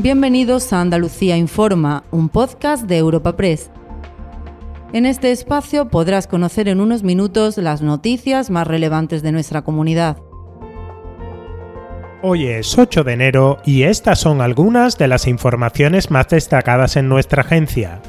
Bienvenidos a Andalucía Informa, un podcast de Europa Press. En este espacio podrás conocer en unos minutos las noticias más relevantes de nuestra comunidad. Hoy es 8 de enero y estas son algunas de las informaciones más destacadas en nuestra agencia.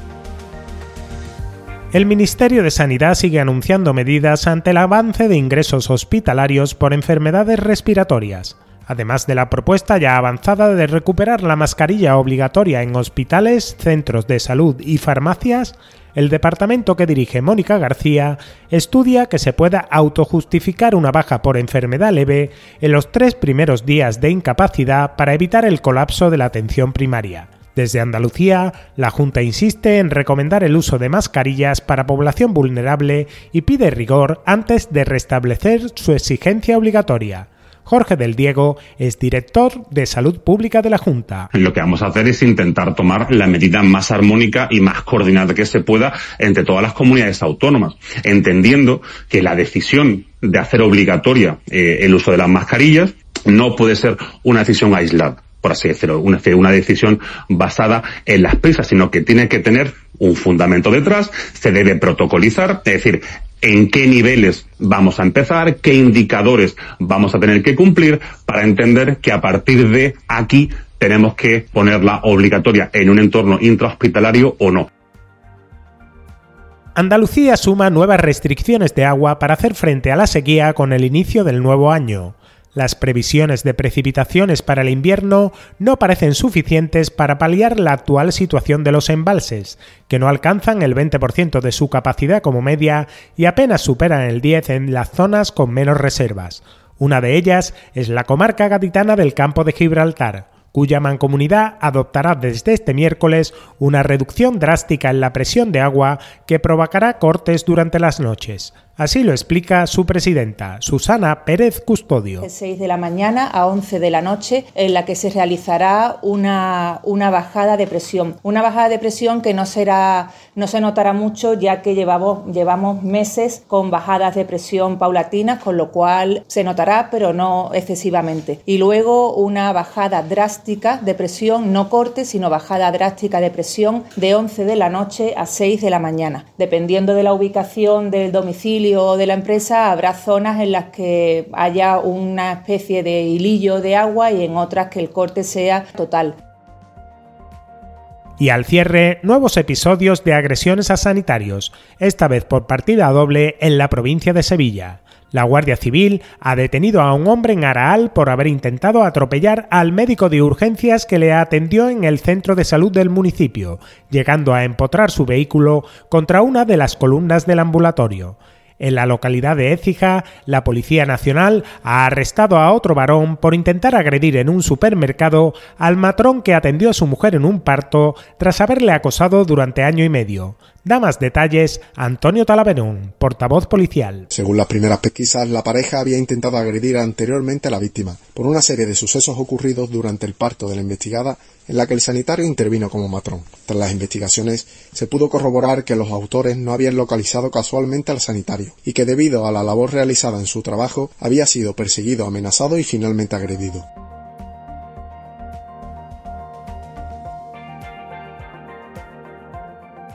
El Ministerio de Sanidad sigue anunciando medidas ante el avance de ingresos hospitalarios por enfermedades respiratorias además de la propuesta ya avanzada de recuperar la mascarilla obligatoria en hospitales, centros de salud y farmacias, el departamento que dirige Mónica García estudia que se pueda autojustificar una baja por enfermedad leve en los tres primeros días de incapacidad para evitar el colapso de la atención primaria. Desde Andalucía, la Junta insiste en recomendar el uso de mascarillas para población vulnerable y pide rigor antes de restablecer su exigencia obligatoria. Jorge del Diego es director de Salud Pública de la Junta. Lo que vamos a hacer es intentar tomar la medida más armónica y más coordinada que se pueda entre todas las comunidades autónomas, entendiendo que la decisión de hacer obligatoria eh, el uso de las mascarillas no puede ser una decisión aislada por así decirlo, una, una decisión basada en las prisas, sino que tiene que tener un fundamento detrás, se debe protocolizar, es decir, en qué niveles vamos a empezar, qué indicadores vamos a tener que cumplir para entender que a partir de aquí tenemos que ponerla obligatoria en un entorno intrahospitalario o no. Andalucía suma nuevas restricciones de agua para hacer frente a la sequía con el inicio del nuevo año. Las previsiones de precipitaciones para el invierno no parecen suficientes para paliar la actual situación de los embalses, que no alcanzan el 20% de su capacidad como media y apenas superan el 10% en las zonas con menos reservas. Una de ellas es la comarca gaditana del campo de Gibraltar, cuya mancomunidad adoptará desde este miércoles una reducción drástica en la presión de agua que provocará cortes durante las noches. Así lo explica su presidenta, Susana Pérez Custodio. De 6 de la mañana a 11 de la noche, en la que se realizará una, una bajada de presión. Una bajada de presión que no, será, no se notará mucho, ya que llevamos, llevamos meses con bajadas de presión paulatinas, con lo cual se notará, pero no excesivamente. Y luego una bajada drástica de presión, no corte, sino bajada drástica de presión de 11 de la noche a 6 de la mañana. Dependiendo de la ubicación del domicilio, de la empresa habrá zonas en las que haya una especie de hilillo de agua y en otras que el corte sea total. Y al cierre, nuevos episodios de agresiones a sanitarios, esta vez por partida doble en la provincia de Sevilla. La Guardia Civil ha detenido a un hombre en Araal por haber intentado atropellar al médico de urgencias que le atendió en el centro de salud del municipio, llegando a empotrar su vehículo contra una de las columnas del ambulatorio. En la localidad de Écija, la Policía Nacional ha arrestado a otro varón por intentar agredir en un supermercado al matrón que atendió a su mujer en un parto tras haberle acosado durante año y medio. Da más detalles Antonio Talaverón, portavoz policial. Según las primeras pesquisas, la pareja había intentado agredir anteriormente a la víctima por una serie de sucesos ocurridos durante el parto de la investigada en la que el sanitario intervino como matrón. Tras las investigaciones, se pudo corroborar que los autores no habían localizado casualmente al sanitario y que debido a la labor realizada en su trabajo había sido perseguido, amenazado y finalmente agredido.